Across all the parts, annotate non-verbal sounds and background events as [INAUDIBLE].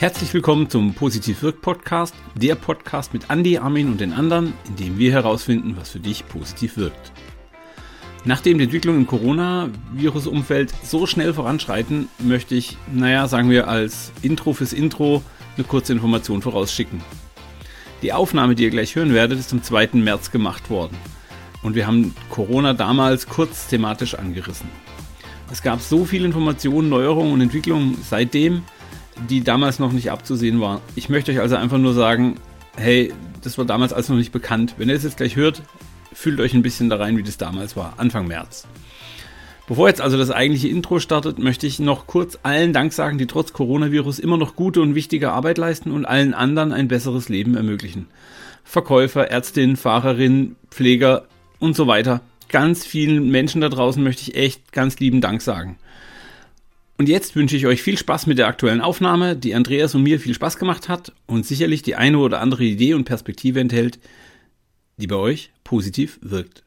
Herzlich willkommen zum Positiv Wirk Podcast, der Podcast mit Andy, Armin und den anderen, in dem wir herausfinden, was für dich positiv wirkt. Nachdem die Entwicklungen im Corona-Virus-Umfeld so schnell voranschreiten, möchte ich, naja, sagen wir als Intro fürs Intro, eine kurze Information vorausschicken. Die Aufnahme, die ihr gleich hören werdet, ist am 2. März gemacht worden. Und wir haben Corona damals kurz thematisch angerissen. Es gab so viele Informationen, Neuerungen und Entwicklungen seitdem, die damals noch nicht abzusehen war. Ich möchte euch also einfach nur sagen, hey, das war damals alles noch nicht bekannt. Wenn ihr es jetzt gleich hört, fühlt euch ein bisschen da rein, wie das damals war, Anfang März. Bevor jetzt also das eigentliche Intro startet, möchte ich noch kurz allen Dank sagen, die trotz Coronavirus immer noch gute und wichtige Arbeit leisten und allen anderen ein besseres Leben ermöglichen. Verkäufer, Ärztinnen, Fahrerinnen, Pfleger und so weiter. Ganz vielen Menschen da draußen möchte ich echt ganz lieben Dank sagen. Und jetzt wünsche ich euch viel Spaß mit der aktuellen Aufnahme, die Andreas und mir viel Spaß gemacht hat und sicherlich die eine oder andere Idee und Perspektive enthält, die bei euch positiv wirkt.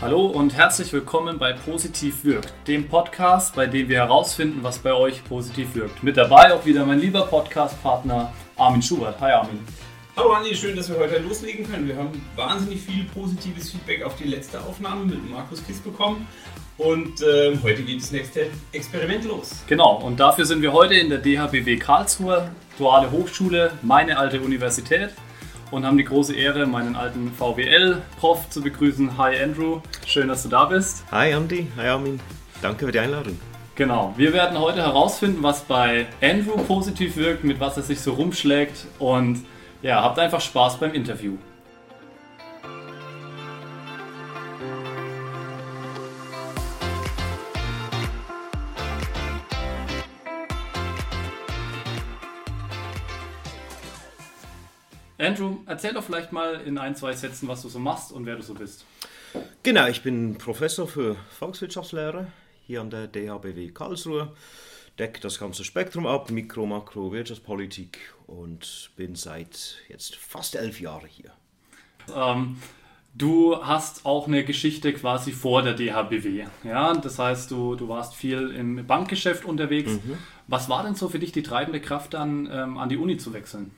Hallo und herzlich willkommen bei Positiv wirkt, dem Podcast, bei dem wir herausfinden, was bei euch positiv wirkt. Mit dabei auch wieder mein lieber Podcastpartner Armin Schubert. Hi Armin. Hallo Andi, schön, dass wir heute loslegen können. Wir haben wahnsinnig viel positives Feedback auf die letzte Aufnahme mit Markus Kiss bekommen. Und äh, heute geht das nächste Experiment los. Genau, und dafür sind wir heute in der DHBW Karlsruhe, Duale Hochschule, meine alte Universität. Und haben die große Ehre, meinen alten VWL-Prof zu begrüßen. Hi Andrew, schön, dass du da bist. Hi Andy, hi Armin, danke für die Einladung. Genau, wir werden heute herausfinden, was bei Andrew positiv wirkt, mit was er sich so rumschlägt und ja, habt einfach Spaß beim Interview. Andrew, erzähl doch vielleicht mal in ein, zwei Sätzen, was du so machst und wer du so bist. Genau, ich bin Professor für Volkswirtschaftslehre hier an der DHBW Karlsruhe decke das ganze Spektrum ab, Mikro, Makro, Wirtschaftspolitik und bin seit jetzt fast elf Jahren hier. Ähm, du hast auch eine Geschichte quasi vor der DHBW. Ja? Das heißt, du, du warst viel im Bankgeschäft unterwegs. Mhm. Was war denn so für dich die treibende Kraft dann, ähm, an die Uni zu wechseln?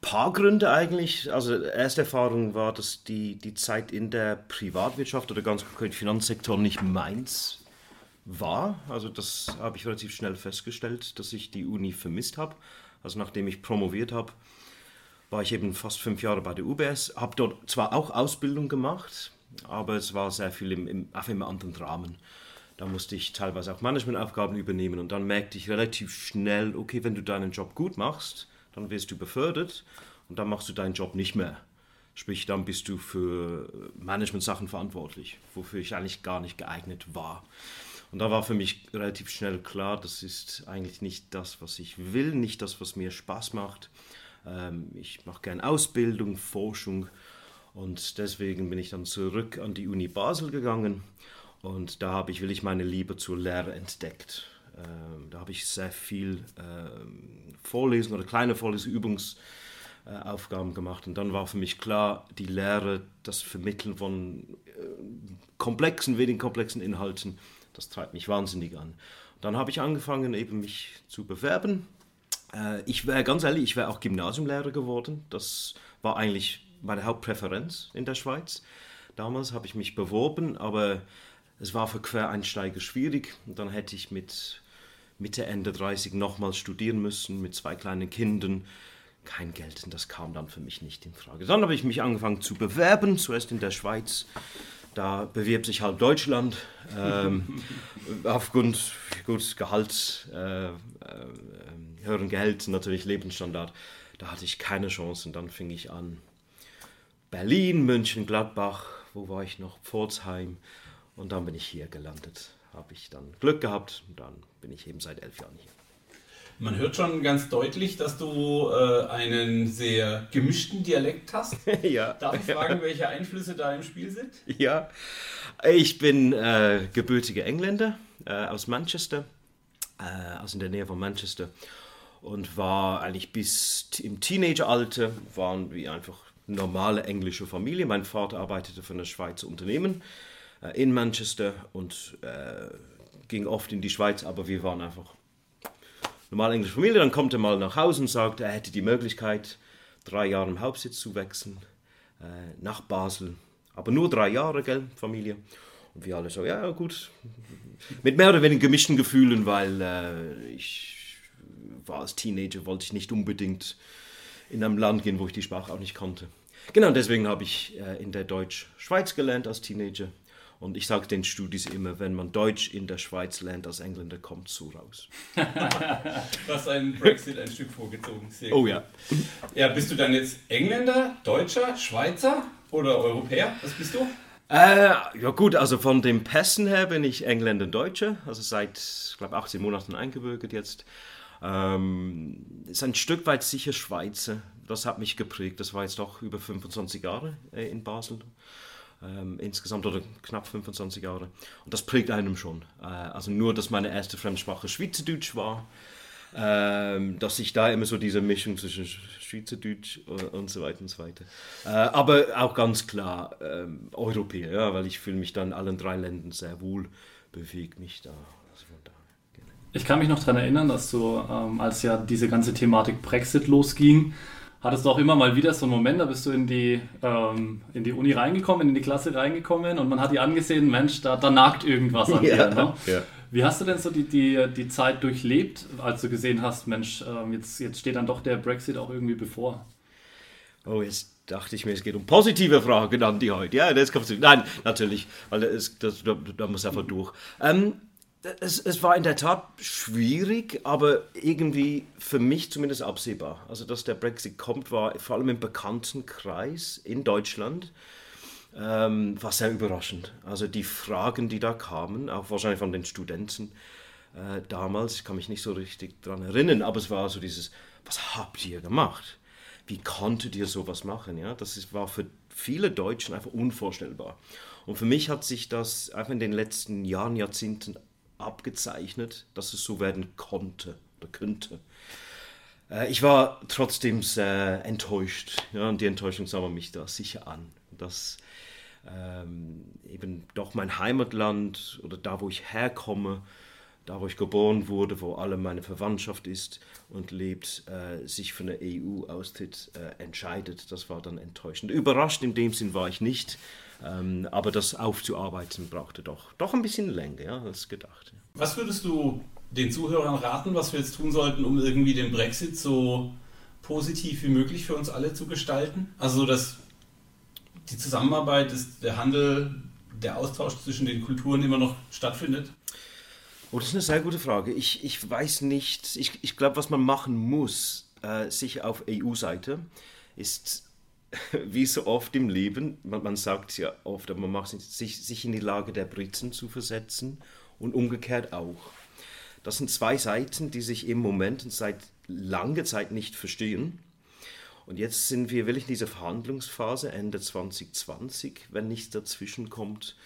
paar Gründe eigentlich. Also erste Erfahrung war, dass die, die Zeit in der Privatwirtschaft oder ganz konkret Finanzsektor nicht meins war. Also das habe ich relativ schnell festgestellt, dass ich die Uni vermisst habe. Also nachdem ich promoviert habe, war ich eben fast fünf Jahre bei der UBS, habe dort zwar auch Ausbildung gemacht, aber es war sehr viel im, im, auf einem anderen Rahmen. Da musste ich teilweise auch Managementaufgaben übernehmen und dann merkte ich relativ schnell, okay, wenn du deinen Job gut machst, dann wirst du befördert und dann machst du deinen Job nicht mehr. Sprich, dann bist du für Management-Sachen verantwortlich, wofür ich eigentlich gar nicht geeignet war. Und da war für mich relativ schnell klar, das ist eigentlich nicht das, was ich will, nicht das, was mir Spaß macht. Ähm, ich mache gerne Ausbildung, Forschung und deswegen bin ich dann zurück an die Uni Basel gegangen und da habe ich will ich meine Liebe zur Lehre entdeckt. Ähm, da habe ich sehr viel ähm, Vorlesen oder kleine Vorlesübungsaufgaben gemacht und dann war für mich klar, die Lehre, das Vermitteln von äh, komplexen, wenig komplexen Inhalten, das treibt mich wahnsinnig an. Dann habe ich angefangen, eben mich zu bewerben. Äh, ich wäre ganz ehrlich, ich wäre auch Gymnasiumlehrer geworden. Das war eigentlich meine Hauptpräferenz in der Schweiz. Damals habe ich mich beworben, aber es war für Quereinsteiger schwierig. Und dann hätte ich mit Mitte, Ende 30 nochmals studieren müssen mit zwei kleinen Kindern. Kein Geld, und das kam dann für mich nicht in Frage. Dann habe ich mich angefangen zu bewerben, zuerst in der Schweiz, da bewirbt sich halb Deutschland ähm, [LAUGHS] aufgrund gut Gehalt, äh, äh, höheren Gehalt, natürlich Lebensstandard. Da hatte ich keine Chance und dann fing ich an. Berlin, München, Gladbach, wo war ich noch? Pforzheim und dann bin ich hier gelandet. Habe ich dann Glück gehabt und dann bin ich eben seit elf Jahren hier. Man hört schon ganz deutlich, dass du äh, einen sehr gemischten Dialekt hast. [LAUGHS] ja. Darf ich fragen, welche Einflüsse da im Spiel sind? Ja, ich bin äh, gebürtiger Engländer äh, aus Manchester, äh, aus in der Nähe von Manchester und war eigentlich bis im Teenageralter waren wir einfach normale englische Familie. Mein Vater arbeitete für ein Schweizer Unternehmen äh, in Manchester und äh, ging oft in die Schweiz, aber wir waren einfach normale englische Familie. Dann kommt er mal nach Hause und sagt, er hätte die Möglichkeit, drei Jahre im Hauptsitz zu wechseln, äh, nach Basel. Aber nur drei Jahre, gell, Familie. Und wir alle so, ja, gut. Mit mehr oder weniger gemischten Gefühlen, weil äh, ich war als Teenager, wollte ich nicht unbedingt in einem Land gehen, wo ich die Sprache auch nicht konnte. Genau, deswegen habe ich äh, in der Deutsch-Schweiz gelernt als Teenager. Und ich sage den Studis immer, wenn man Deutsch in der Schweiz lernt als Engländer, kommt so raus. [LAUGHS] hast einen Brexit ein Stück vorgezogen. Sehr oh gut. ja. Ja, bist du dann jetzt Engländer, Deutscher, Schweizer oder Europäer? Was bist du? Äh, ja gut, also von den Pässen her bin ich Engländer Deutscher, also seit, ich glaube, 18 Monaten eingebürgert jetzt. Ähm, ist ein Stück weit sicher Schweizer. Das hat mich geprägt. Das war jetzt doch über 25 Jahre äh, in Basel. Ähm, insgesamt oder knapp 25 Jahre. Und das prägt einem schon. Äh, also nur, dass meine erste Fremdsprache Schweizerdeutsch war, ähm, dass ich da immer so diese Mischung zwischen Schweizerdeutsch und so weiter und so weiter. Äh, aber auch ganz klar ähm, Europäer, ja, weil ich fühle mich da in allen drei Ländern sehr wohl, bewege mich da. Also genau. ich kann mich noch daran erinnern, dass du, ähm, als ja diese ganze Thematik Brexit losging, hattest du auch immer mal wieder so einen Moment, da bist du in die, ähm, in die Uni reingekommen, in die Klasse reingekommen und man hat dir angesehen, Mensch, da, da nagt irgendwas an [LAUGHS] ja, dir. Ne? Ja. Wie hast du denn so die, die, die Zeit durchlebt, als du gesehen hast, Mensch, ähm, jetzt, jetzt steht dann doch der Brexit auch irgendwie bevor? Oh, jetzt dachte ich mir, es geht um positive Fragen an die heute. Ja, das kommt Nein, natürlich, weil das, das, da, da muss einfach durch. Ähm, es, es, war in der Tat schwierig, aber irgendwie für mich zumindest absehbar. Also, dass der Brexit kommt, war vor allem im Bekanntenkreis in Deutschland, ähm, war sehr überraschend. Also die Fragen, die da kamen, auch wahrscheinlich von den Studenten äh, damals, ich kann mich nicht so richtig daran erinnern, aber es war so dieses, was habt ihr gemacht? Wie konntet ihr sowas machen? Ja, das ist, war für viele Deutschen einfach unvorstellbar. Und für mich hat sich das einfach in den letzten Jahren, Jahrzehnten abgezeichnet, dass es so werden konnte oder könnte. Äh, ich war trotzdem sehr enttäuscht. Ja, und die Enttäuschung sah man mich da sicher an. Dass ähm, eben doch mein Heimatland oder da, wo ich herkomme, da, wo ich geboren wurde, wo alle meine Verwandtschaft ist und lebt, äh, sich für eine EU-Austritt äh, entscheidet. Das war dann enttäuschend. Überrascht in dem Sinn war ich nicht. Ähm, aber das aufzuarbeiten brauchte doch, doch ein bisschen länger ja, als gedacht. Was würdest du den Zuhörern raten, was wir jetzt tun sollten, um irgendwie den Brexit so positiv wie möglich für uns alle zu gestalten? Also, dass die Zusammenarbeit, dass der Handel, der Austausch zwischen den Kulturen immer noch stattfindet? Oh, das ist eine sehr gute Frage. Ich, ich weiß nicht, ich, ich glaube, was man machen muss, äh, sich auf EU-Seite, ist [LAUGHS] wie so oft im Leben, man, man sagt ja oft, aber man macht sich, sich in die Lage der Briten zu versetzen und umgekehrt auch. Das sind zwei Seiten, die sich im Moment und seit langer Zeit nicht verstehen. Und jetzt sind wir wirklich in dieser Verhandlungsphase Ende 2020, wenn nichts dazwischen kommt,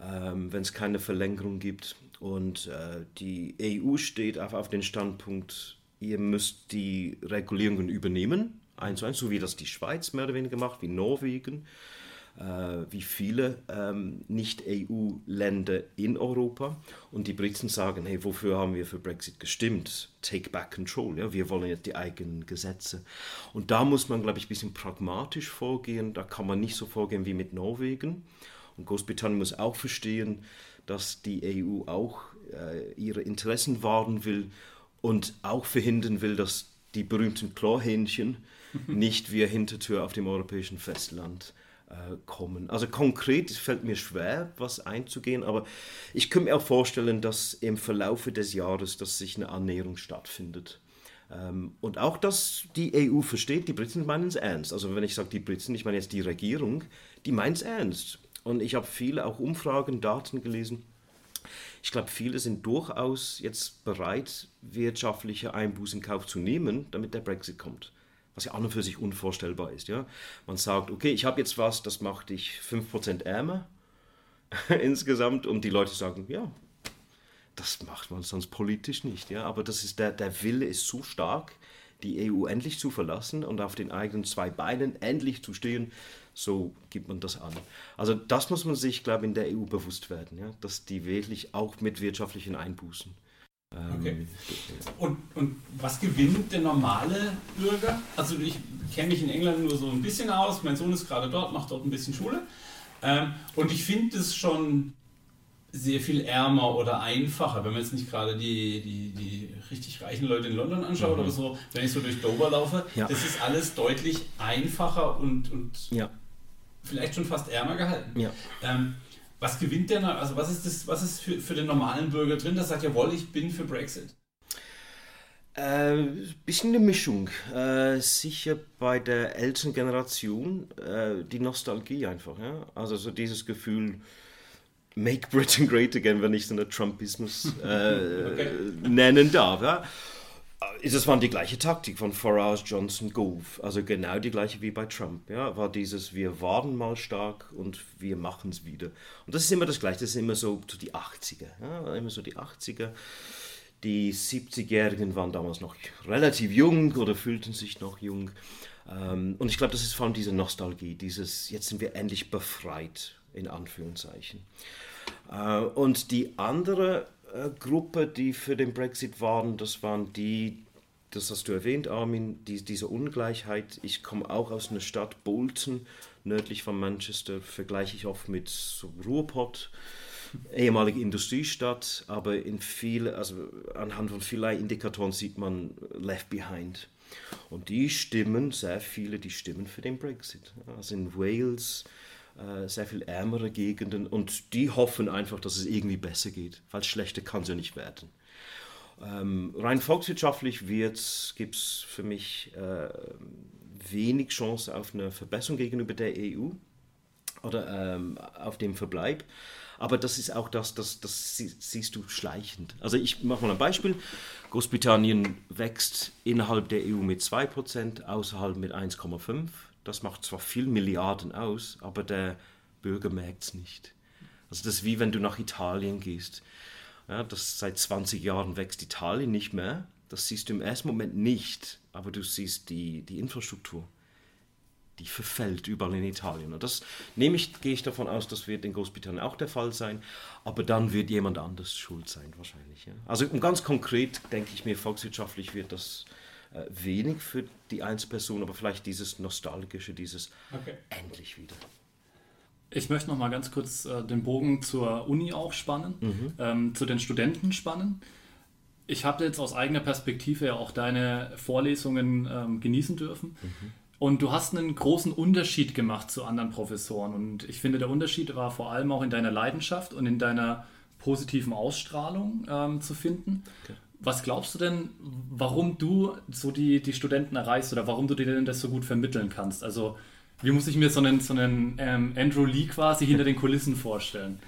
ähm, wenn es keine Verlängerung gibt. Und äh, die EU steht auf, auf den Standpunkt, ihr müsst die Regulierungen übernehmen eins zu eins, so wie das die Schweiz mehr oder weniger macht, wie Norwegen, äh, wie viele ähm, Nicht-EU-Länder in Europa. Und die Briten sagen, hey, wofür haben wir für Brexit gestimmt? Take back control, ja? wir wollen jetzt die eigenen Gesetze. Und da muss man, glaube ich, ein bisschen pragmatisch vorgehen. Da kann man nicht so vorgehen wie mit Norwegen. Und Großbritannien muss auch verstehen, dass die EU auch äh, ihre Interessen wahren will und auch verhindern will, dass die berühmten Chlorhähnchen [LAUGHS] nicht via Hintertür auf dem europäischen Festland äh, kommen. Also konkret fällt mir schwer, was einzugehen, aber ich könnte mir auch vorstellen, dass im Verlaufe des Jahres, dass sich eine Annäherung stattfindet. Ähm, und auch, dass die EU versteht, die Briten meinen es ernst. Also wenn ich sage die Briten, ich meine jetzt die Regierung, die meint es ernst. Und ich habe viele auch Umfragen, Daten gelesen. Ich glaube, viele sind durchaus jetzt bereit, wirtschaftliche Einbußen in Kauf zu nehmen, damit der Brexit kommt was ja an und für sich unvorstellbar ist. Ja? Man sagt, okay, ich habe jetzt was, das macht dich 5% ärmer [LAUGHS] insgesamt und die Leute sagen, ja, das macht man sonst politisch nicht. Ja? Aber das ist der, der Wille ist so stark, die EU endlich zu verlassen und auf den eigenen zwei Beinen endlich zu stehen. So gibt man das an. Also das muss man sich, glaube ich, in der EU bewusst werden, ja? dass die wirklich auch mit wirtschaftlichen Einbußen. Ähm, okay. Und, und was gewinnt der normale Bürger? Also ich kenne mich in England nur so ein bisschen aus. Mein Sohn ist gerade dort, macht dort ein bisschen Schule. Ähm, und ich finde es schon sehr viel ärmer oder einfacher, wenn man jetzt nicht gerade die, die, die richtig reichen Leute in London anschaut mhm. oder so, wenn ich so durch Dover laufe, ja. das ist alles deutlich einfacher und, und ja. vielleicht schon fast ärmer gehalten. Ja. Ähm, was gewinnt der, also was ist das, was ist für, für den normalen Bürger drin, der sagt, jawohl, ich bin für Brexit? Äh, bisschen eine Mischung. Äh, sicher bei der älteren Generation äh, die Nostalgie einfach. Ja? Also so dieses Gefühl, Make Britain Great Again, wenn ich so eine Trumpismus äh, [LAUGHS] okay. nennen darf. Ja? Das waren die gleiche Taktik von Farage, Johnson, Gove. Also genau die gleiche wie bei Trump. Ja? War dieses, wir waren mal stark und wir machen es wieder. Und das ist immer das Gleiche. Das ist immer so, die 80er. Ja? Immer so die 80er. Die 70-Jährigen waren damals noch relativ jung oder fühlten sich noch jung. Ähm, und ich glaube, das ist vor allem diese Nostalgie, dieses, jetzt sind wir endlich befreit, in Anführungszeichen. Äh, und die andere äh, Gruppe, die für den Brexit waren, das waren die, das hast du erwähnt, Armin, die, diese Ungleichheit. Ich komme auch aus einer Stadt, Bolton, nördlich von Manchester, vergleiche ich oft mit Ruhrpott, ehemalige Industriestadt, aber in viele, also anhand von vielen Indikatoren sieht man Left Behind. Und die stimmen, sehr viele, die stimmen für den Brexit. Also in Wales, äh, sehr viel ärmere Gegenden und die hoffen einfach, dass es irgendwie besser geht, weil schlechter kann es ja nicht werden. Ähm, rein volkswirtschaftlich gibt es für mich äh, wenig Chance auf eine Verbesserung gegenüber der EU oder ähm, auf dem Verbleib. Aber das ist auch das, das, das siehst du schleichend. Also ich mache mal ein Beispiel. Großbritannien wächst innerhalb der EU mit 2%, außerhalb mit 1,5%. Das macht zwar viel Milliarden aus, aber der Bürger merkt es nicht. Also das ist wie wenn du nach Italien gehst. Ja, das seit 20 Jahren wächst Italien nicht mehr. Das siehst du im ersten Moment nicht, aber du siehst die, die Infrastruktur. Die verfällt überall in Italien. Und das nehme ich, gehe ich davon aus, das wird in Großbritannien auch der Fall sein. Aber dann wird jemand anders schuld sein, wahrscheinlich. Ja. Also ganz konkret denke ich mir, volkswirtschaftlich wird das wenig für die Einzelperson, aber vielleicht dieses Nostalgische, dieses okay. endlich wieder. Ich möchte noch mal ganz kurz äh, den Bogen zur Uni auch spannen, mhm. ähm, zu den Studenten spannen. Ich habe jetzt aus eigener Perspektive ja auch deine Vorlesungen ähm, genießen dürfen. Mhm. Und du hast einen großen Unterschied gemacht zu anderen Professoren. Und ich finde, der Unterschied war vor allem auch in deiner Leidenschaft und in deiner positiven Ausstrahlung ähm, zu finden. Okay. Was glaubst du denn, warum du so die, die Studenten erreichst oder warum du dir denn das so gut vermitteln kannst? Also, wie muss ich mir so einen, so einen ähm, Andrew Lee quasi hinter den Kulissen vorstellen?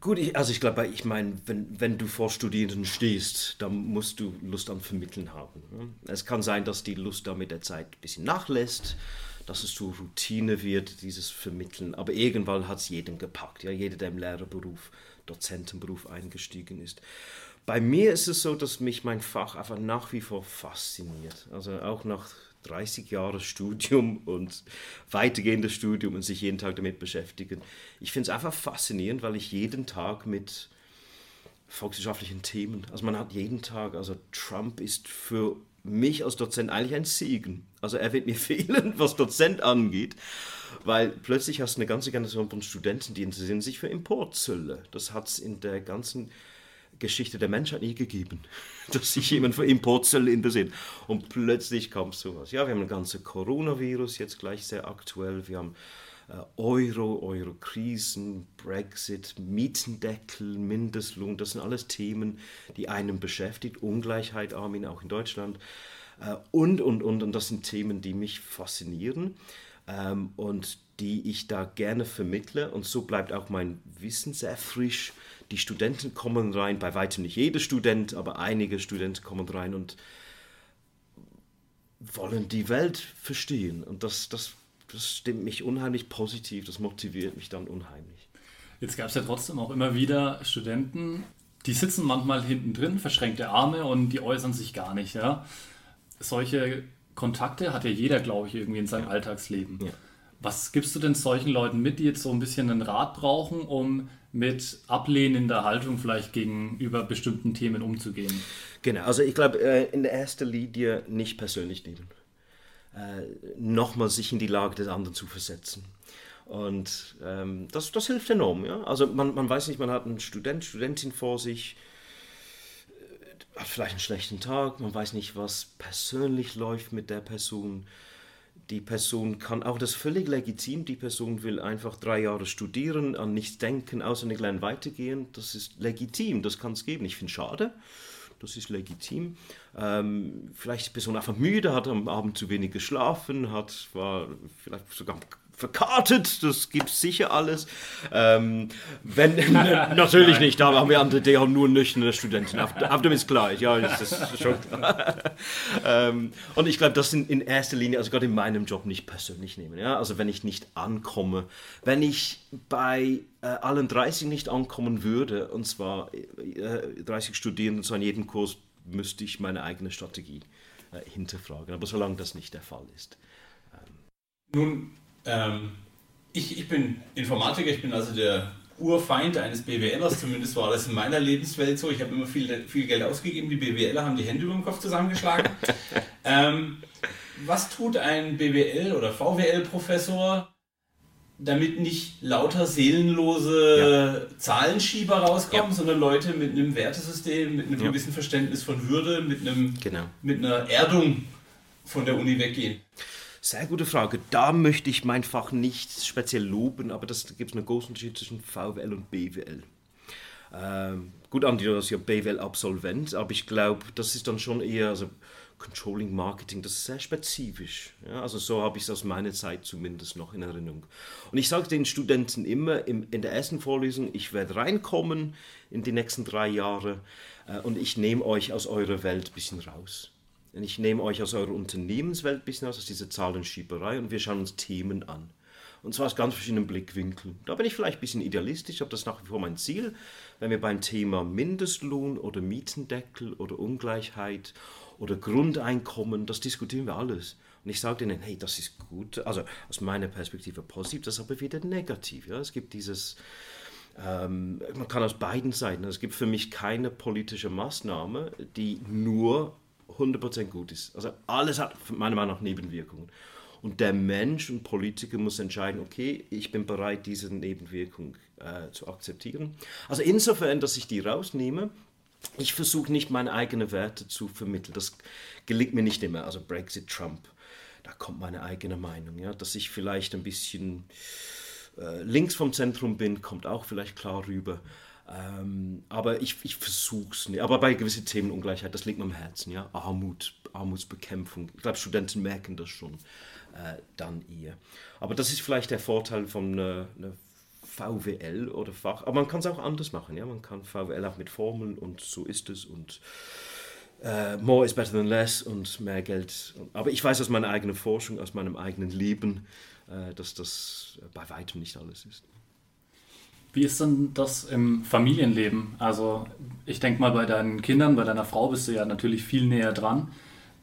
Gut, ich, also ich glaube, ich meine, wenn, wenn du vor Studierenden stehst, dann musst du Lust am Vermitteln haben. Ne? Es kann sein, dass die Lust da mit der Zeit ein bisschen nachlässt, dass es zur Routine wird, dieses Vermitteln. Aber irgendwann hat es jedem gepackt, ja, jeder, der im Lehrerberuf Dozentenberuf eingestiegen ist. Bei mir ist es so, dass mich mein Fach einfach nach wie vor fasziniert. Also auch nach 30 Jahren Studium und weitergehendes Studium und sich jeden Tag damit beschäftigen. Ich finde es einfach faszinierend, weil ich jeden Tag mit volkswirtschaftlichen Themen, also man hat jeden Tag, also Trump ist für mich als Dozent eigentlich ein Segen. Also er wird mir [LAUGHS] fehlen, was Dozent angeht, weil plötzlich hast du eine ganze Generation von Studenten, die interessieren sich für Importzölle. Das hat es in der ganzen Geschichte der Menschheit nie gegeben, [LAUGHS] dass sich jemand für Importzölle interessiert. Und plötzlich kommt sowas. Ja, wir haben ein ganzes Coronavirus jetzt gleich sehr aktuell. Wir haben Euro, Euro-Krisen, Brexit, Mietendeckel, Mindestlohn, das sind alles Themen, die einen beschäftigt. Ungleichheit, Armin, auch in Deutschland. Äh, und, und, und, und das sind Themen, die mich faszinieren ähm, und die ich da gerne vermittle. Und so bleibt auch mein Wissen sehr frisch. Die Studenten kommen rein, bei weitem nicht jeder Student, aber einige Studenten kommen rein und wollen die Welt verstehen. Und das, das das stimmt mich unheimlich positiv, das motiviert mich dann unheimlich. Jetzt gab es ja trotzdem auch immer wieder Studenten, die sitzen manchmal hinten drin, verschränkte Arme und die äußern sich gar nicht. Ja? Solche Kontakte hat ja jeder, glaube ich, irgendwie in seinem Alltagsleben. Ja. Was gibst du denn solchen Leuten mit, die jetzt so ein bisschen einen Rat brauchen, um mit ablehnender Haltung vielleicht gegenüber bestimmten Themen umzugehen? Genau, also ich glaube, äh, in der ersten Linie nicht persönlich nehmen. Äh, Nochmal sich in die Lage des anderen zu versetzen. Und ähm, das, das hilft enorm. Ja? Also man, man weiß nicht, man hat einen Student, Studentin vor sich, äh, hat vielleicht einen schlechten Tag, man weiß nicht, was persönlich läuft mit der Person. Die Person kann auch das völlig legitim, die Person will einfach drei Jahre studieren, an nichts denken, außer eine kleine weitergehen. Das ist legitim, das kann es geben. Ich finde es schade, das ist legitim. Ähm, vielleicht ist die Person einfach müde, hat am Abend zu wenig geschlafen, hat, war vielleicht sogar verkartet, das gibt sicher alles. Ähm, wenn, [LAUGHS] natürlich Nein. nicht, da haben wir andere, die haben nur nüchterne Studenten. Auf dem ist klar, ja, das ist schon klar. [LAUGHS] ähm, und ich glaube, das sind in erster Linie, also gerade in meinem Job nicht persönlich nehmen. Ja? Also wenn ich nicht ankomme, wenn ich bei äh, allen 30 nicht ankommen würde, und zwar äh, 30 Studierenden, so an jedem Kurs, müsste ich meine eigene Strategie äh, hinterfragen. Aber solange das nicht der Fall ist. Ähm. Nun ähm, ich, ich bin Informatiker, ich bin also der Urfeind eines BWLers, zumindest war das in meiner Lebenswelt so. Ich habe immer viel, viel Geld ausgegeben, die BWLer haben die Hände über den Kopf zusammengeschlagen. [LAUGHS] ähm, was tut ein BWL- oder VWL-Professor, damit nicht lauter seelenlose ja. Zahlenschieber rauskommen, ja. sondern Leute mit einem Wertesystem, mit einem ja. gewissen Verständnis von Würde, mit, einem, genau. mit einer Erdung von der Uni weggehen? Sehr gute Frage. Da möchte ich mein Fach nicht speziell loben, aber das gibt es einen großen Unterschied zwischen VWL und BWL. Ähm, gut, Andi, du bist ja BWL-Absolvent, aber ich glaube, das ist dann schon eher, also Controlling Marketing, das ist sehr spezifisch. Ja, also so habe ich es aus meiner Zeit zumindest noch in Erinnerung. Und ich sage den Studenten immer im, in der ersten Vorlesung, ich werde reinkommen in die nächsten drei Jahre äh, und ich nehme euch aus eurer Welt ein bisschen raus. Ich nehme euch aus eurer Unternehmenswelt ein bisschen aus, aus dieser Zahlenschieberei und wir schauen uns Themen an. Und zwar aus ganz verschiedenen Blickwinkeln. Da bin ich vielleicht ein bisschen idealistisch, habe das nach wie vor mein Ziel. Wenn wir beim Thema Mindestlohn oder Mietendeckel oder Ungleichheit oder Grundeinkommen, das diskutieren wir alles. Und ich sage denen, hey, das ist gut, also aus meiner Perspektive positiv, das ist aber wieder negativ. Ja? Es gibt dieses, ähm, man kann aus beiden Seiten, es gibt für mich keine politische Maßnahme, die nur 100% gut ist. Also alles hat meiner Meinung nach Nebenwirkungen. Und der Mensch und Politiker muss entscheiden, okay, ich bin bereit, diese Nebenwirkung äh, zu akzeptieren. Also insofern, dass ich die rausnehme, ich versuche nicht meine eigenen Werte zu vermitteln. Das gelingt mir nicht immer. Also Brexit, Trump, da kommt meine eigene Meinung. Ja? Dass ich vielleicht ein bisschen äh, links vom Zentrum bin, kommt auch vielleicht klar rüber. Ähm, aber ich, ich versuche es nicht. Aber bei gewissen Themen Ungleichheit, das liegt mir am Herzen. Ja? Armut, Armutsbekämpfung. Ich glaube, Studenten merken das schon äh, dann eher. Aber das ist vielleicht der Vorteil von einer, einer VWL oder Fach. Aber man kann es auch anders machen. Ja? Man kann VWL auch mit Formeln und so ist es und Uh, more is better than less und mehr Geld. Aber ich weiß aus meiner eigenen Forschung, aus meinem eigenen Leben, uh, dass das bei weitem nicht alles ist. Wie ist denn das im Familienleben? Also ich denke mal, bei deinen Kindern, bei deiner Frau bist du ja natürlich viel näher dran.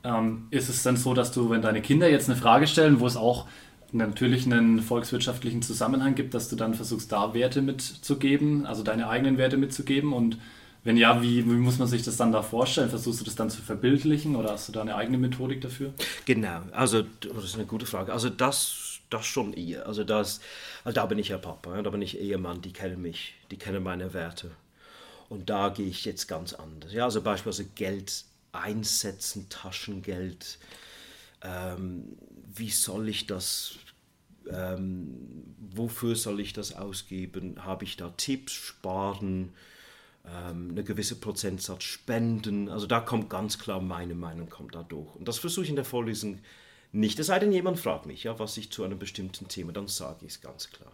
Ähm, ist es denn so, dass du, wenn deine Kinder jetzt eine Frage stellen, wo es auch natürlich einen volkswirtschaftlichen Zusammenhang gibt, dass du dann versuchst, da Werte mitzugeben, also deine eigenen Werte mitzugeben? Und wenn ja, wie, wie, muss man sich das dann da vorstellen? Versuchst du das dann zu verbildlichen oder hast du da eine eigene Methodik dafür? Genau, also das ist eine gute Frage. Also das das schon eher. Also, das, also da bin ich ja Papa, da bin ich Ehemann, die kennen mich, die kennen meine Werte. Und da gehe ich jetzt ganz anders. Ja, also beispielsweise Geld einsetzen, Taschengeld. Ähm, wie soll ich das, ähm, wofür soll ich das ausgeben? Habe ich da Tipps, sparen, ähm, eine gewisse Prozentsatz spenden? Also da kommt ganz klar meine Meinung kommt da durch. Und das versuche ich in der Vorlesung nicht, es sei denn, jemand fragt mich, ja, was ich zu einem bestimmten Thema, dann sage ich es ganz klar.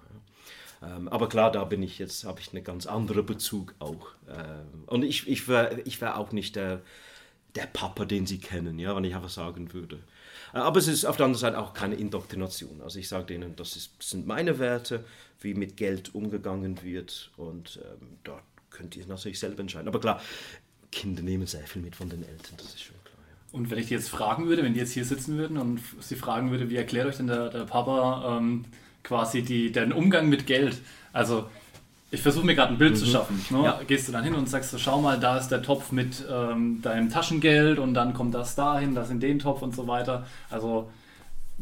Ähm, aber klar, da bin ich jetzt, habe ich einen ganz anderen Bezug auch. Ähm, und ich, ich wäre ich wär auch nicht der, der Papa, den Sie kennen, ja, wenn ich einfach sagen würde. Äh, aber es ist auf der anderen Seite auch keine Indoktrination. Also ich sage denen, das, ist, sind meine Werte, wie mit Geld umgegangen wird und ähm, dort könnt ihr natürlich selber entscheiden. Aber klar, Kinder nehmen sehr viel mit von den Eltern, das ist. Ja. Und wenn ich die jetzt fragen würde, wenn die jetzt hier sitzen würden und sie fragen würde, wie erklärt euch denn der, der Papa ähm, quasi die, den Umgang mit Geld? Also ich versuche mir gerade ein Bild mhm. zu schaffen. Ne? Ja. Gehst du dann hin und sagst so, schau mal, da ist der Topf mit ähm, deinem Taschengeld und dann kommt das dahin, das in den Topf und so weiter. Also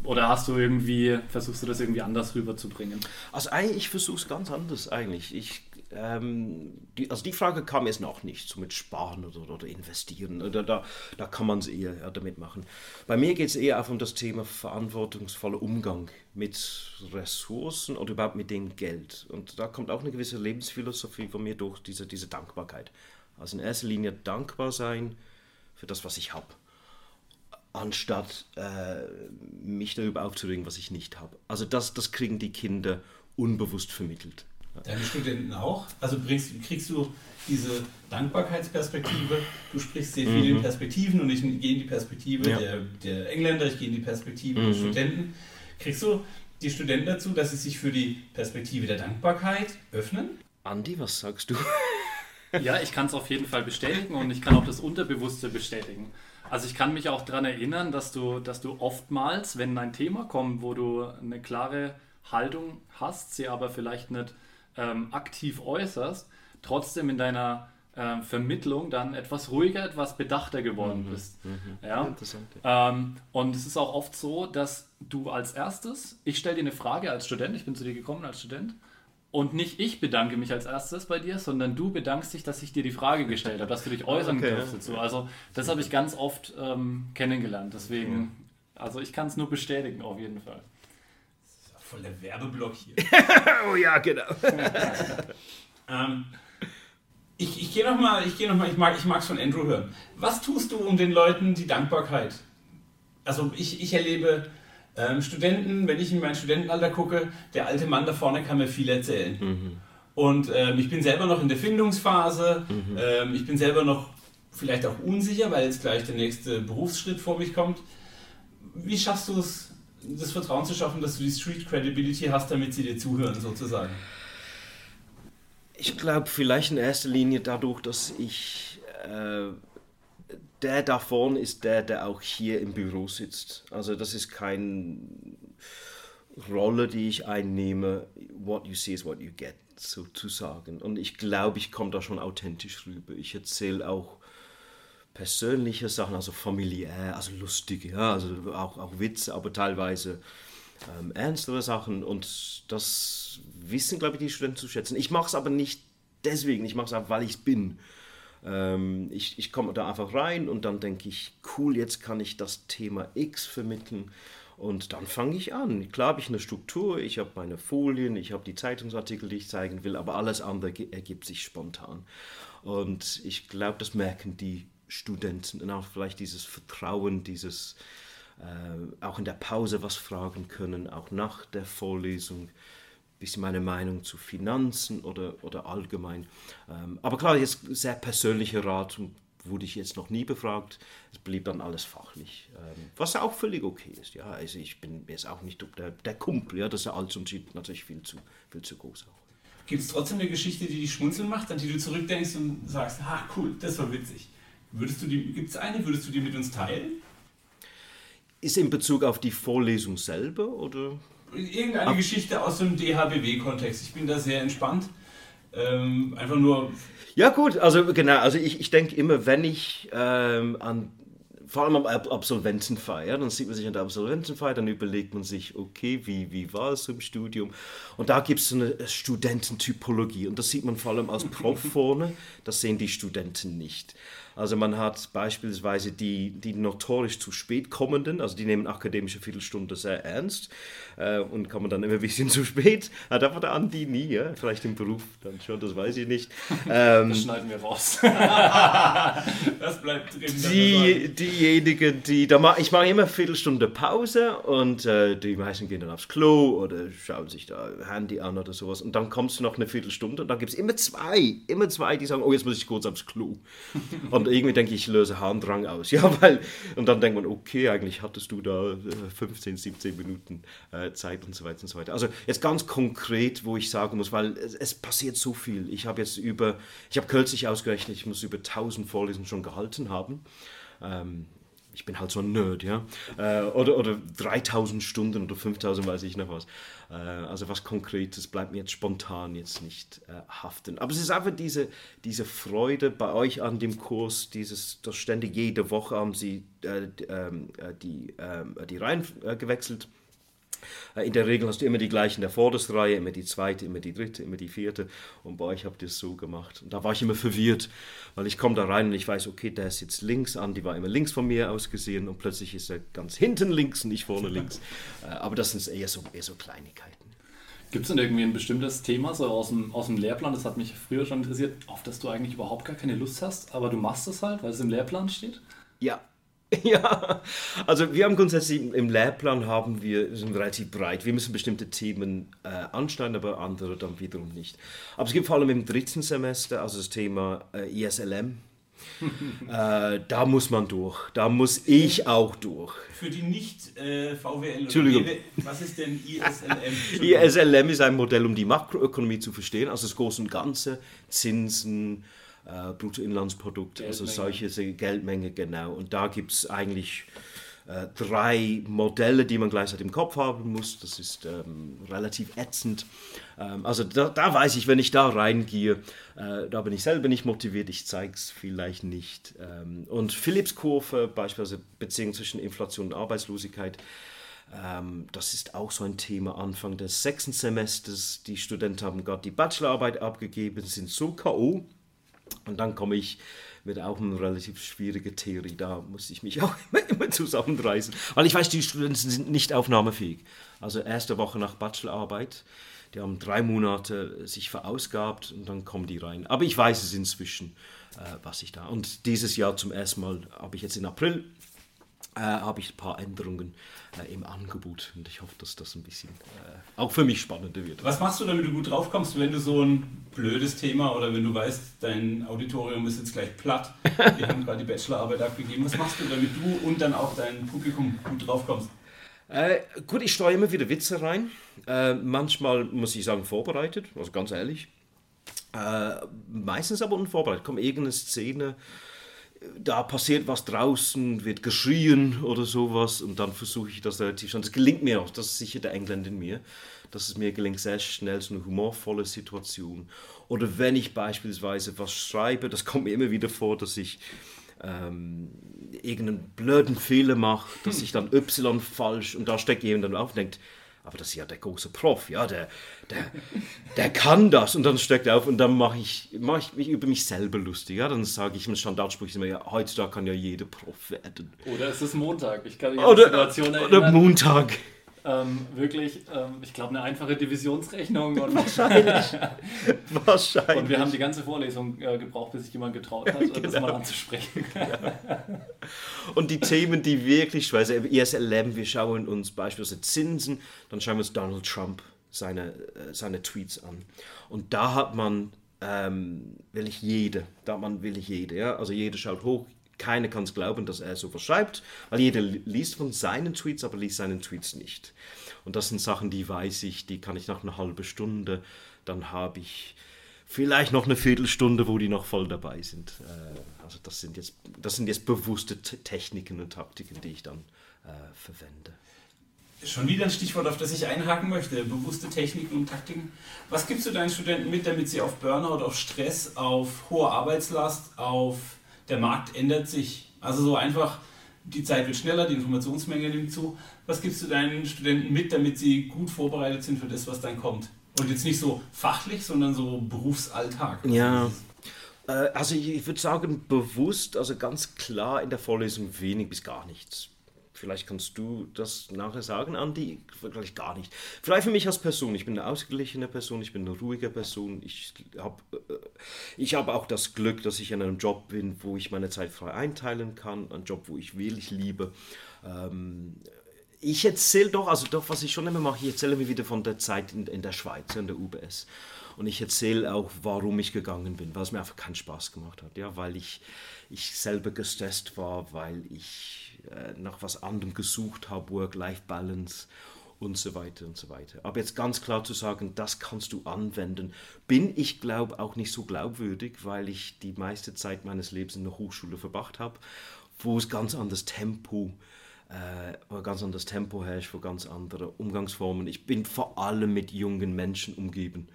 oder hast du irgendwie, versuchst du das irgendwie anders rüberzubringen? Also eigentlich, ich versuche es ganz anders eigentlich. Ich, ähm, die, also die Frage kam jetzt noch nicht, so mit Sparen oder, oder Investieren. Oder da, da kann man es eher ja, damit machen. Bei mir geht es eher auch um das Thema verantwortungsvoller Umgang mit Ressourcen oder überhaupt mit dem Geld. Und da kommt auch eine gewisse Lebensphilosophie von mir durch, diese, diese Dankbarkeit. Also in erster Linie dankbar sein für das, was ich habe anstatt äh, mich darüber aufzuregen, was ich nicht habe. Also das, das kriegen die Kinder unbewusst vermittelt. Deine Studenten auch? Also bringst, kriegst du diese Dankbarkeitsperspektive, du sprichst sehr viel mhm. in Perspektiven und ich gehe in die Perspektive ja. der, der, Engländer, ich gehe in die Perspektive mhm. der Studenten. Kriegst du die Studenten dazu, dass sie sich für die Perspektive der Dankbarkeit öffnen? Andi, was sagst du? [LAUGHS] ja, ich kann es auf jeden Fall bestätigen und ich kann auch das Unterbewusste bestätigen. Also ich kann mich auch daran erinnern, dass du, dass du oftmals, wenn ein Thema kommt, wo du eine klare Haltung hast, sie aber vielleicht nicht ähm, aktiv äußerst, trotzdem in deiner ähm, Vermittlung dann etwas ruhiger, etwas bedachter geworden mhm. bist. Mhm. Ja? Interessant. Ja. Ähm, und es ist auch oft so, dass du als erstes, ich stelle dir eine Frage als Student, ich bin zu dir gekommen als Student, und nicht ich bedanke mich als erstes bei dir, sondern du bedankst dich, dass ich dir die Frage gestellt habe, dass du dich äußern okay, darfst dazu. Also das habe ich ganz oft ähm, kennengelernt. Deswegen, also ich kann es nur bestätigen auf jeden Fall. Voll der Werbeblock hier. [LAUGHS] oh ja, genau. [LAUGHS] ähm, ich, ich gehe nochmal, ich gehe noch mal, ich mag es von Andrew hören. Was tust du, um den Leuten die Dankbarkeit? Also ich, ich erlebe ähm, Studenten, wenn ich in mein Studentenalter gucke, der alte Mann da vorne kann mir viel erzählen. Mhm. Und ähm, ich bin selber noch in der Findungsphase, mhm. ähm, ich bin selber noch vielleicht auch unsicher, weil jetzt gleich der nächste Berufsschritt vor mich kommt. Wie schaffst du es, das Vertrauen zu schaffen, dass du die Street Credibility hast, damit sie dir zuhören, sozusagen? Ich glaube, vielleicht in erster Linie dadurch, dass ich äh, der da vorne ist der, der auch hier im Büro sitzt. Also das ist keine Rolle, die ich einnehme. What you see is what you get, sozusagen. Und ich glaube, ich komme da schon authentisch rüber. Ich erzähle auch persönliche Sachen, also familiär, also lustige, ja, also auch, auch Witze, aber teilweise ähm, ernstere Sachen. Und das wissen, glaube ich, die Studenten zu schätzen. Ich mache es aber nicht deswegen, ich mache es auch, weil ich es bin. Ähm, ich ich komme da einfach rein und dann denke ich, cool, jetzt kann ich das Thema X vermitteln. Und dann fange ich an. Klar habe ich eine Struktur, ich habe meine Folien, ich habe die Zeitungsartikel, die ich zeigen will, aber alles andere ergibt sich spontan. Und ich glaube, das merken die Studenten und auch vielleicht dieses Vertrauen, dieses äh, auch in der Pause was fragen können, auch nach der Vorlesung bisschen meine Meinung zu Finanzen oder, oder allgemein. Ähm, aber klar, jetzt sehr persönlicher Rat wurde ich jetzt noch nie befragt. Es blieb dann alles fachlich. Ähm, was auch völlig okay ist. Ja, also ich bin jetzt auch nicht der, der Kumpel. Ja, das ist der Altersunterschied natürlich viel zu, viel zu groß auch. Gibt es trotzdem eine Geschichte, die dich schmunzeln macht, an die du zurückdenkst und sagst, ah cool, das war witzig. Würdest du die, gibt es eine, würdest du die mit uns teilen? Ist in Bezug auf die Vorlesung selber oder? irgendeine Ab Geschichte aus dem DHBW-Kontext. Ich bin da sehr entspannt. Ähm, einfach nur. Ja, gut, also genau, also ich, ich denke immer, wenn ich ähm, an vor allem am Absolventenfeier, dann sieht man sich an der Absolventenfeier, dann überlegt man sich, okay, wie, wie war es im Studium? Und da gibt es so eine Studententypologie und das sieht man vor allem als Prof [LAUGHS] vorne, das sehen die Studenten nicht. Also man hat beispielsweise die, die notorisch zu spät kommenden, also die nehmen akademische Viertelstunde sehr ernst äh, und kommen dann immer ein bisschen [LAUGHS] zu spät. Ah, da war der Andi nie, ja? vielleicht im Beruf dann schon, das weiß ich nicht. [LAUGHS] Ähm, das schneiden wir raus. das bleibt drin. Die, die diejenigen, die, da mach, ich mache immer eine Viertelstunde Pause und äh, die meisten gehen dann aufs Klo oder schauen sich da Handy an oder sowas und dann kommst du noch eine Viertelstunde und dann gibt es immer zwei, immer zwei, die sagen, oh jetzt muss ich kurz aufs Klo. [LAUGHS] und irgendwie denke ich, ich löse Harndrang aus. [LAUGHS] Ja, weil, und dann denkt man, okay, eigentlich hattest du da 15, äh, 17 Minuten äh, Zeit und so weiter und so weiter. Also jetzt ganz konkret, wo ich sagen muss, weil es, es passiert so viel. Ich habe jetzt über, ich habe kürzlich ausgerechnet, ich muss über 1000 Vorlesungen schon gehalten haben. Ähm, ich bin halt so ein Nerd, ja. Äh, oder, oder 3000 Stunden oder 5000, weiß ich noch was. Äh, also was Konkretes bleibt mir jetzt spontan jetzt nicht äh, haften. Aber es ist einfach diese, diese Freude bei euch an dem Kurs, dieses, das ständig jede Woche haben sie äh, ähm, äh, die, ähm, die Reihen äh, gewechselt äh, in der Regel hast du immer die gleichen der vordersten Reihe, immer die zweite, immer die dritte, immer die vierte. Und bei euch habt ihr es so gemacht. Und da war ich immer verwirrt, weil ich komme da rein und ich weiß, okay, der ist jetzt links an, die war immer links von mir aus gesehen und plötzlich ist er ganz hinten links und nicht vorne links. Äh, aber das sind eher so, eher so Kleinigkeiten. Gibt es denn irgendwie ein bestimmtes Thema so aus dem, aus dem Lehrplan, das hat mich früher schon interessiert, auf das du eigentlich überhaupt gar keine Lust hast, aber du machst es halt, weil es im Lehrplan steht? Ja, [LAUGHS] Ja, also wir haben grundsätzlich im Lehrplan haben wir sind relativ breit. Wir müssen bestimmte Themen äh, anschneiden, aber andere dann wiederum nicht. Aber es gibt vor allem im dritten Semester, also das Thema äh, ISLM. [LAUGHS] äh, da muss man durch. Da muss ich auch durch. Für die nicht äh, VWL Entschuldigung. was ist denn ISLM? [LAUGHS] ISLM ist ein Modell, um die Makroökonomie zu verstehen, also das große und Ganze, Zinsen, äh, Bruttoinlandsprodukt, also solche Geldmenge, genau. Und da gibt es eigentlich äh, drei Modelle, die man gleichzeitig im Kopf haben muss. Das ist ähm, relativ ätzend. Ähm, also da, da, weiß ich, wenn ich da reingehe, äh, da bin ich selber nicht motiviert, ich zeige es vielleicht nicht. Ähm, und Philipps Kurve, beispielsweise Beziehung zwischen Inflation und Arbeitslosigkeit, ähm, das ist auch so ein Thema Anfang des sechsten Semesters. Die Studenten haben gerade die Bachelorarbeit abgegeben, sind so K.O., und dann komme ich mit auch eine relativ schwierige Theorie. Da muss ich mich [LAUGHS] auch immer, immer zusammenreißen. Weil ich weiß, die Studenten sind nicht aufnahmefähig. Also erste Woche nach Bachelorarbeit. Die haben drei Monate sich verausgabt und dann kommen die rein. Aber ich weiß es inzwischen, äh, was ich da. Und dieses Jahr zum ersten Mal habe ich jetzt in April äh, habe ich ein paar Änderungen äh, im Angebot und ich hoffe, dass das ein bisschen äh, auch für mich spannender wird. Was machst du, damit du gut draufkommst, wenn du so ein blödes Thema oder wenn du weißt, dein Auditorium ist jetzt gleich platt, [LAUGHS] wir haben gerade die Bachelorarbeit abgegeben, was machst du, damit du und dann auch dein Publikum gut draufkommst? Äh, gut, ich steuere immer wieder Witze rein. Äh, manchmal muss ich sagen vorbereitet, also ganz ehrlich. Äh, meistens aber unvorbereitet. Kommt irgendeine Szene, da passiert was draußen, wird geschrien oder sowas und dann versuche ich das relativ schnell. Das gelingt mir auch, das ist sicher der Engländer in mir, dass es mir gelingt, sehr schnell so eine humorvolle Situation. Oder wenn ich beispielsweise was schreibe, das kommt mir immer wieder vor, dass ich ähm, irgendeinen blöden Fehler mache, dass [LAUGHS] ich dann Y falsch und da steckt jemand dann auf und denkt, aber das ist ja der große Prof, ja, der, der, der kann das. Und dann steckt er auf und dann mache ich, mach ich mich über mich selber lustig. Ja? Dann sage ich im Standardspruch immer, ja, heutzutage kann ja jeder Prof werden. Oder es ist Montag. Ich kann mich an die Situation erinnern. Oder Montag. Ähm, wirklich, ähm, ich glaube, eine einfache Divisionsrechnung. Und Wahrscheinlich. [LAUGHS] [LAUGHS] Wahrscheinlich. Und wir haben die ganze Vorlesung äh, gebraucht, bis sich jemand getraut hat, genau. [LAUGHS] das mal anzusprechen. Ja. Und die Themen, die wirklich schwer sind, ESLM, wir schauen uns beispielsweise Zinsen, dann schauen wir uns Donald Trump seine, äh, seine Tweets an. Und da hat man ähm, will ich jede, da hat man will ich jede, ja, also jeder schaut hoch, keiner kann es glauben, dass er so verschreibt, weil jeder liest von seinen Tweets, aber liest seinen Tweets nicht. Und das sind Sachen, die weiß ich, die kann ich nach einer halben Stunde, dann habe ich vielleicht noch eine Viertelstunde, wo die noch voll dabei sind. Äh, also das sind jetzt, das sind jetzt bewusste Techniken und Taktiken, die ich dann äh, verwende. Schon wieder ein Stichwort, auf das ich einhaken möchte. Bewusste Techniken und Taktiken. Was gibst du deinen Studenten mit, damit sie auf Burnout, auf Stress, auf hohe Arbeitslast, auf der Markt ändert sich. Also so einfach, die Zeit wird schneller, die Informationsmenge nimmt zu. Was gibst du deinen Studenten mit, damit sie gut vorbereitet sind für das, was dann kommt? Und jetzt nicht so fachlich, sondern so Berufsalltag. Ja. Äh, also ich würde sagen, bewusst, also ganz klar in der Vorlesung wenig bis gar nichts. Vielleicht kannst du das nachher sagen, Andi. Vielleicht gar nicht. Vielleicht für mich als Person. Ich bin eine ausgeglichene Person, ich bin eine ruhige Person. Ich habe äh, ich hab auch das Glück, dass ich in einem Job bin, wo ich meine Zeit frei einteilen kann. Ein Job, wo ich will, ich liebe. Ähm, ich erzähle doch, also doch, was ich schon immer mache, ich erzähle mir wieder von der Zeit in, in der Schweiz, in der UBS. Und ich erzähle auch, warum ich gegangen bin, weil es mir einfach keinen Spaß gemacht hat. Ja, weil ich, ich selber gestresst war, weil ich äh, nach was anderem gesucht habe, Work-Life-Balance und so weiter und so weiter. Aber jetzt ganz klar zu sagen, das kannst du anwenden, bin ich glaube auch nicht so glaubwürdig, weil ich die meiste Zeit meines Lebens in der Hochschule verbracht habe, wo es ganz anderes Tempo äh, wo ganz anderes Tempo herrscht, wo ganz andere Umgangsformen. Ich bin vor allem mit jungen Menschen umgeben.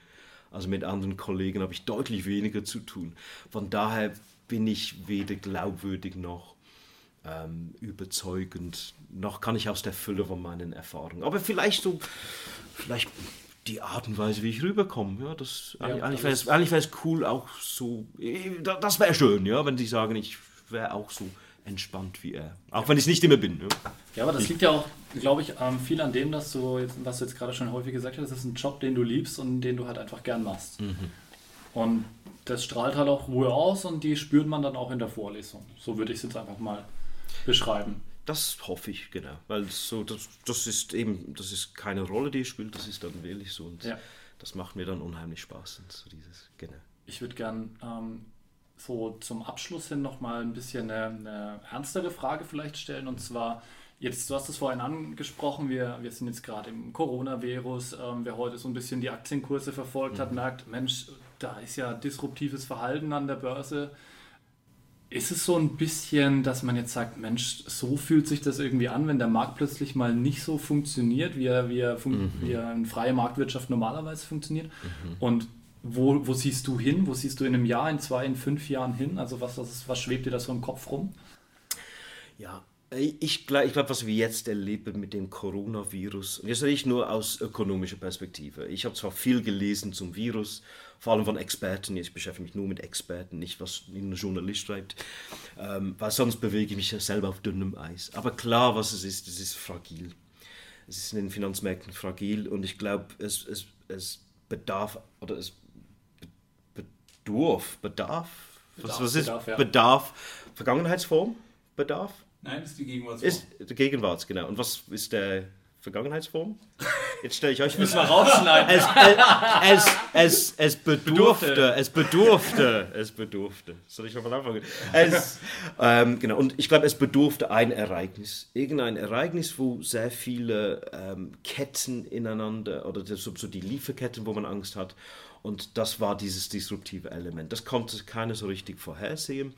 Also mit anderen Kollegen habe ich deutlich weniger zu tun. Von daher bin ich weder glaubwürdig noch ähm, überzeugend, noch kann ich aus der Fülle von meinen Erfahrungen. Aber vielleicht so, vielleicht die Art und Weise, wie ich rüberkomme. Ja, das, ja, eigentlich wäre es cool, auch so. Das wäre schön, ja, wenn Sie sagen, ich wäre auch so entspannt wie er. Auch wenn ich es nicht immer bin. Ja, ja aber das ich, liegt ja auch, glaube ich, ähm, viel an dem, dass du, jetzt, was du jetzt gerade schon häufig gesagt hast, das ist ein Job, den du liebst und den du halt einfach gern machst. Mhm. Und das strahlt halt auch Ruhe aus und die spürt man dann auch in der Vorlesung. So würde ich es jetzt einfach mal beschreiben. Das hoffe ich, genau. Weil so, das, das ist eben, das ist keine Rolle, die ich spiele, das ist dann wirklich so. Und ja. das macht mir dann unheimlich Spaß. Und so dieses, genau. Ich würde gern ähm, so zum Abschluss hin nochmal ein bisschen eine, eine, ernstere Frage vielleicht stellen. Und zwar, jetzt, du hast es vorhin angesprochen, wir, wir sind jetzt gerade im Coronavirus. Ähm, wer heute so ein bisschen die Aktienkurse verfolgt hat, mhm. merkt, Mensch, da ist ja disruptives Verhalten an der Börse. Ist es so ein bisschen, dass man jetzt sagt, Mensch, so fühlt sich das irgendwie an, wenn der Markt plötzlich mal nicht so funktioniert, wie, er, wie, er fun mhm. wie er eine freie Marktwirtschaft normalerweise funktioniert? Mhm. Und wo, wo siehst du hin? Wo siehst du in einem Jahr, in zwei, in fünf Jahren hin? Also was, was, was schwebt dir da so im Kopf rum? Ja, ich glaube, ich glaub, was wir jetzt erleben mit dem Coronavirus, und jetzt nicht nur aus ökonomischer Perspektive. Ich habe zwar viel gelesen zum Virus, vor allem von Experten, ich beschäftige mich nur mit Experten, nicht was ein Journalist schreibt, ähm, weil sonst bewege ich mich selber auf dünnem Eis. Aber klar, was es ist, es ist fragil. Es ist in den Finanzmärkten fragil und ich glaube, es, es, es bedarf, oder es Bedurf, Bedarf, Bedarf was, was ist Bedarf, ja. Bedarf, Vergangenheitsform, Bedarf? Nein, ist die Gegenwartsform. Ist die Gegenwarts, genau. Und was ist der Vergangenheitsform? [LAUGHS] Jetzt stelle ich euch... Müssen wir rausschneiden. Es, es, es, es, bedurfte, es bedurfte, es bedurfte. Soll ich nochmal anfangen? Es, ähm, genau, und ich glaube, es bedurfte ein Ereignis. Irgendein Ereignis, wo sehr viele ähm, Ketten ineinander, oder so, so die Lieferketten, wo man Angst hat, und das war dieses disruptive Element. Das konnte keiner so richtig vorhersehen.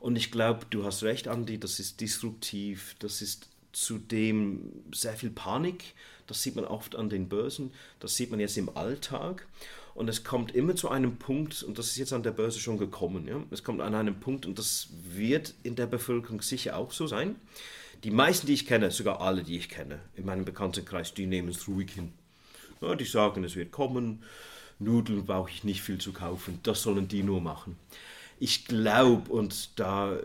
Und ich glaube, du hast recht, Andi, das ist disruptiv, das ist zudem sehr viel Panik. Das sieht man oft an den Börsen, das sieht man jetzt im Alltag. Und es kommt immer zu einem Punkt, und das ist jetzt an der Börse schon gekommen, ja? es kommt an einem Punkt, und das wird in der Bevölkerung sicher auch so sein. Die meisten, die ich kenne, sogar alle, die ich kenne, in meinem Bekanntenkreis, die nehmen es ruhig hin. Ja, die sagen, es wird kommen, Nudeln brauche ich nicht viel zu kaufen, das sollen die nur machen. Ich glaube, und da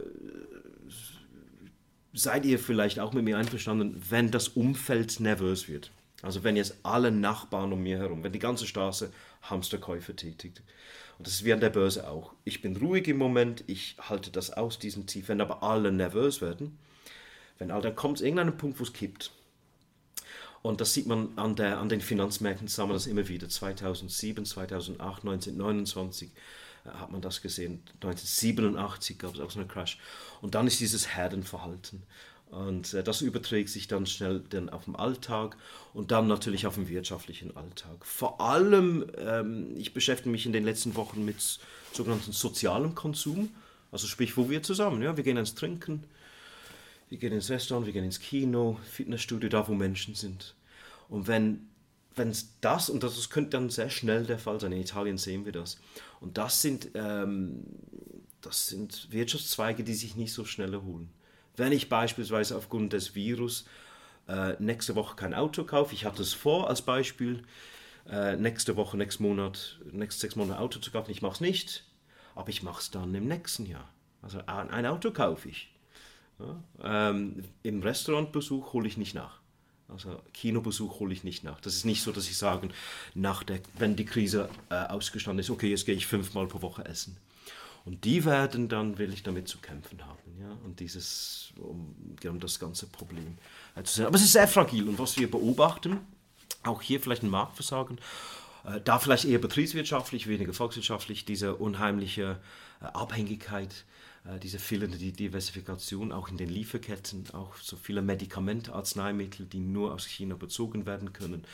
seid ihr vielleicht auch mit mir einverstanden, wenn das Umfeld nervös wird. Also wenn jetzt alle Nachbarn um mir herum, wenn die ganze Straße Hamsterkäufe tätigt. Und das ist wie an der Börse auch. Ich bin ruhig im Moment, ich halte das aus, diesen Tief. Wenn aber alle nervös werden, wenn dann kommt es irgendeinen Punkt, wo es kippt. Und das sieht man an, der, an den Finanzmärkten, sagen wir das immer wieder. 2007, 2008, 1929 hat man das gesehen. 1987 gab es auch so einen Crash. Und dann ist dieses Herdenverhalten. Und äh, das überträgt sich dann schnell dann auf den Alltag und dann natürlich auf den wirtschaftlichen Alltag. Vor allem, ähm, ich beschäftige mich in den letzten Wochen mit sogenannten sozialem Konsum. Also sprich, wo wir zusammen, ja, wir gehen ins Trinken, wir gehen ins Restaurant, wir gehen ins Kino, Fitnessstudio, da wo Menschen sind. Und wenn es das, und das könnte dann sehr schnell der Fall sein, in Italien sehen wir das, und das sind, ähm, das sind Wirtschaftszweige, die sich nicht so schnell erholen. Wenn ich beispielsweise aufgrund des Virus äh, nächste Woche kein Auto kaufe, ich hatte es vor als Beispiel, äh, nächste Woche, nächsten Monat, nächste sechs Monate Auto zu kaufen, ich mache es nicht, aber ich mache es dann im nächsten Jahr. Also ein Auto kaufe ich Ja? Ähm, Im Restaurantbesuch hole ich nicht nach. Also Kinobesuch hole ich nicht nach. Das ist nicht so, dass ich sage, nach der, wenn die Krise äh, ausgestanden ist, okay, jetzt gehe ich fünfmal pro Woche essen. Und die werden dann, will ich damit zu kämpfen haben. Ja? Und dieses, um, um das ganze Problem äh, zu sehen. Aber es ist sehr fragil. Und was wir beobachten, auch hier vielleicht ein Marktversagen, äh, da vielleicht eher betriebswirtschaftlich, weniger volkswirtschaftlich, diese unheimliche äh, Abhängigkeit, diese fehlende Diversifikation auch in den Lieferketten, auch so viele Medikamente, Arzneimittel, die nur aus China bezogen werden können.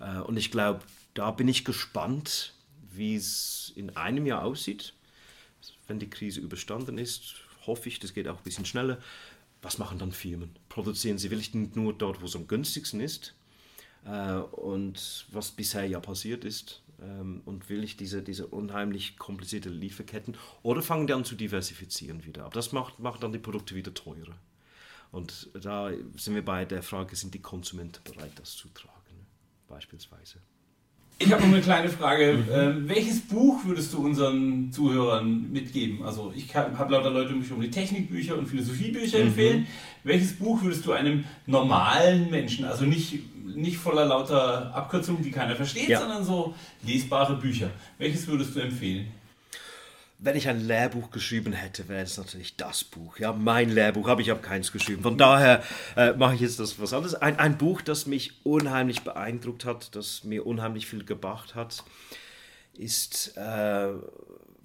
Äh, und ich glaube, da bin ich gespannt, wie es in einem Jahr aussieht. Wenn die Krise überstanden ist, hoffe ich, das geht auch ein bisschen schneller. Was machen dann Firmen? Produzieren sie wirklich nur dort, wo es am günstigsten ist? Äh, und was bisher ja passiert ist, ähm, und will ich diese, diese unheimlich komplizierte Lieferketten oder fangen die an zu diversifizieren wieder. Aber das macht, macht dann die Produkte wieder teurer. Und da sind wir bei der Frage, sind die Konsumenten bereit, das zu tragen, ne? beispielsweise. Ich habe noch eine kleine Frage. Mhm. Ähm, welches Buch würdest du unseren Zuhörern mitgeben? Also ich habe lauter Leute mich um die Technikbücher und Philosophiebücher mhm. empfehlen. Welches Buch würdest du einem normalen Menschen, also nicht, nicht voller lauter Abkürzungen, die keiner versteht, ja. sondern so lesbare Bücher, welches würdest du empfehlen? Wenn ich ein Lehrbuch geschrieben hätte, wäre es natürlich das Buch. Ja, mein Lehrbuch, aber ich habe keins geschrieben. Von daher äh, mache ich jetzt das was anderes. Ein, ein Buch, das mich unheimlich beeindruckt hat, das mir unheimlich viel gebracht hat, ist äh,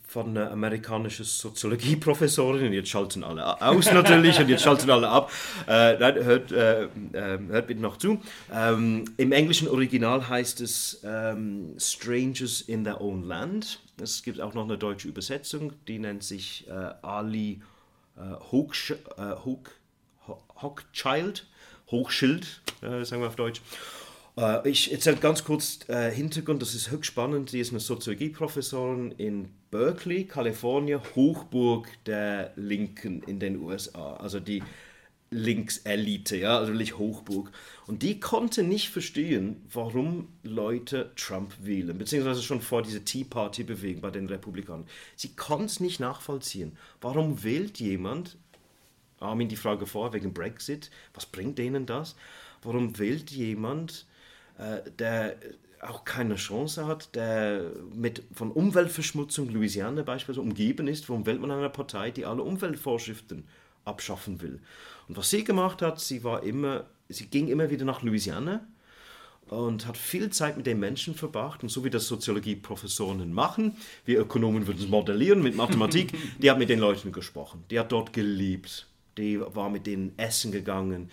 von einer amerikanischen Soziologieprofessorin. Jetzt schalten alle aus natürlich und jetzt schalten alle ab. Äh, nein, hört, äh, äh, hört bitte noch zu. Ähm, Im englischen Original heißt es ähm, Strangers in their own land. Es gibt auch noch eine deutsche Übersetzung, die nennt sich äh, Ali äh, Hoch, äh, Hoch, Hochchild, Hochschild, sagen wir auf Deutsch. Uh, ich erzähle ganz kurz uh, Hintergrund, das ist höchst spannend. Sie ist eine Soziologieprofessorin in Berkeley, Kalifornien, Hochburg der Linken in den USA, also die Linkselite, ja, also wirklich Hochburg. Und die konnte nicht verstehen, warum Leute Trump wählen, beziehungsweise schon vor dieser Tea Party-Bewegung bei den Republikanern. Sie konnte es nicht nachvollziehen. Warum wählt jemand, Armin die Frage vor, wegen Brexit, was bringt denen das? Warum wählt jemand äh, der auch keine Chance hat, der mit, von Umweltverschmutzung, Louisiana beispielsweise, umgeben ist, warum wählt man eine Partei, die alle Umweltvorschriften abschaffen will. Und was sie gemacht hat, sie war immer, sie ging immer wieder nach Louisiana und hat viel Zeit mit den Menschen verbracht und so wie das Soziologie-Professoren machen, wir Ökonomen würden es modellieren mit Mathematik, [LAUGHS] die hat mit den Leuten gesprochen, die hat dort geliebt, die war mit denen essen gegangen,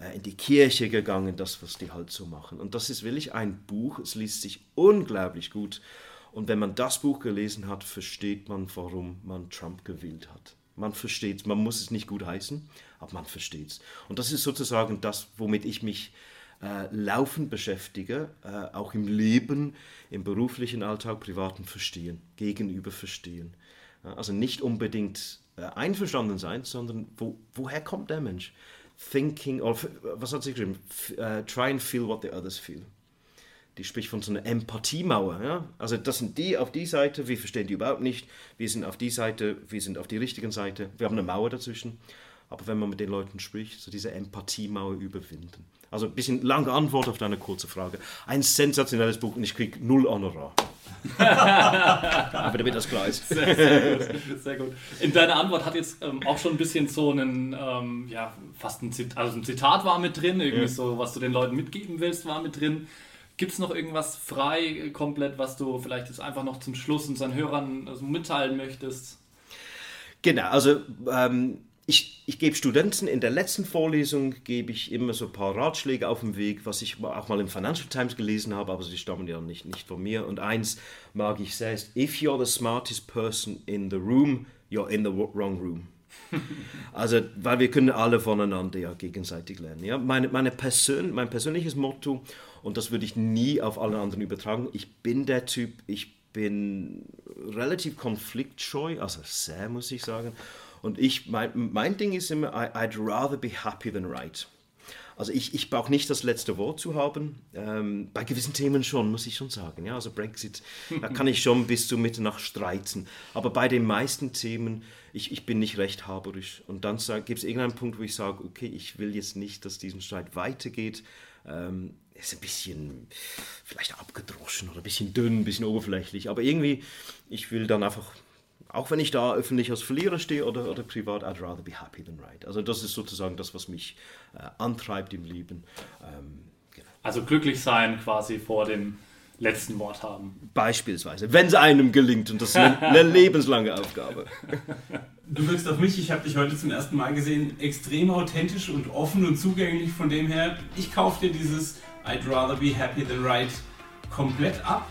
äh, in die Kirche gegangen, das, was die halt so machen. Und das ist wirklich ein Buch, es liest sich unglaublich gut. Und wenn man das Buch gelesen hat, versteht man, warum man Trump gewählt hat. Man versteht man muss es nicht gut heißen, aber man versteht es. Und das ist sozusagen das, womit ich mich äh, laufend beschäftige, äh, auch im Leben, im beruflichen Alltag, privaten Verstehen, gegenüber Verstehen. also nicht unbedingt äh, einverstanden sein, sondern wo, woher kommt der Mensch? thinking, oder was hat sie geschrieben? Uh, try and feel what the others feel. Die spricht von so einer Empathiemauer. Ja? Also das sind die auf die Seite, wir verstehen die überhaupt nicht. Wir sind auf die Seite, wir sind auf die richtigen Seite. Wir haben eine Mauer dazwischen. Aber wenn man mit den Leuten spricht, so diese Empathiemauer überwinden. Also ein bisschen lange Antwort auf deine kurze Frage. Ein sensationelles Buch und ich kriege null Honorar. Aber damit das klar ist. Sehr, sehr, gut, sehr gut. In deiner Antwort hat jetzt ähm, auch schon ein bisschen so einen, ähm, ja, fast ein Zitat, also ein Zitat war mit drin, irgendwie ja. so, was du den Leuten mitgeben willst, war mit drin. Gibt es noch irgendwas frei komplett, was du vielleicht jetzt einfach noch zum Schluss unseren Hörern also mitteilen möchtest? Genau, also ähm, ich, ich gebe Studenten in der letzten Vorlesung gebe ich immer so ein paar Ratschläge auf dem Weg, was ich auch mal im Financial Times gelesen habe, aber sie stammen ja nicht, nicht von mir. Und eins mag ich sehr ist, if you're the smartest person in the room, you're in the wrong room. [LAUGHS] also, weil wir können alle voneinander ja gegenseitig lernen. Ja? Meine, meine Persön mein persönliches Motto, und das würde ich nie auf alle anderen übertragen, ich bin der Typ, ich bin relativ konfliktscheu, also sehr muss ich sagen. Und ich, mein, mein Ding ist immer, I, I'd rather be happy than right. Also ich, ich brauche nicht das letzte Wort zu haben. Ähm, bei gewissen Themen schon, muss ich schon sagen. Ja, also Brexit, da kann ich schon bis zur Mitternacht streiten. Aber bei den meisten Themen, ich, ich bin nicht recht haberisch. Und dann gibt es irgendeinen Punkt, wo ich sage, okay, ich will jetzt nicht, dass diesen Streit weitergeht. Ähm, ist ein bisschen vielleicht abgedroschen oder ein bisschen dünn, ein bisschen oberflächlich. Aber irgendwie, ich will dann einfach auch wenn ich da öffentlich als Verlierer stehe oder, oder privat, I'd rather be happy than right. Also das ist sozusagen das, was mich äh, antreibt im Leben. Ähm, genau. Also glücklich sein quasi vor dem letzten Wort haben. Beispielsweise, wenn es einem gelingt und das ist eine, [LAUGHS] eine lebenslange Aufgabe. Du wirkst auf mich, ich habe dich heute zum ersten Mal gesehen, extrem authentisch und offen und zugänglich. Von dem her, ich kaufe dir dieses I'd rather be happy than right komplett ab.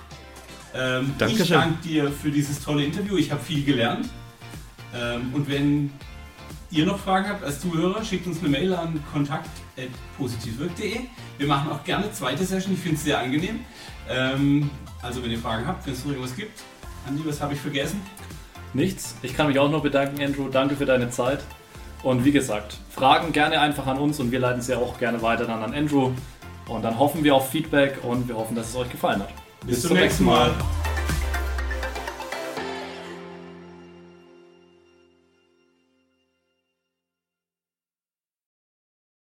Ähm, ich danke dir für dieses tolle Interview. Ich habe viel gelernt. Ähm, und wenn ihr noch Fragen habt als Zuhörer, schickt uns eine Mail an kontakt.positivwirk.de. Wir machen auch gerne zweite Session. Ich finde es sehr angenehm. Ähm, also wenn ihr Fragen habt, wenn es noch irgendwas gibt. Andi, was habe ich vergessen? Nichts. Ich kann mich auch noch bedanken, Andrew. Danke für deine Zeit. Und wie gesagt, Fragen gerne einfach an uns und wir leiten sie auch gerne weiter dann an Andrew. Und dann hoffen wir auf Feedback und wir hoffen, dass es euch gefallen hat. Bis, Bis zum nächsten Mal. Mal.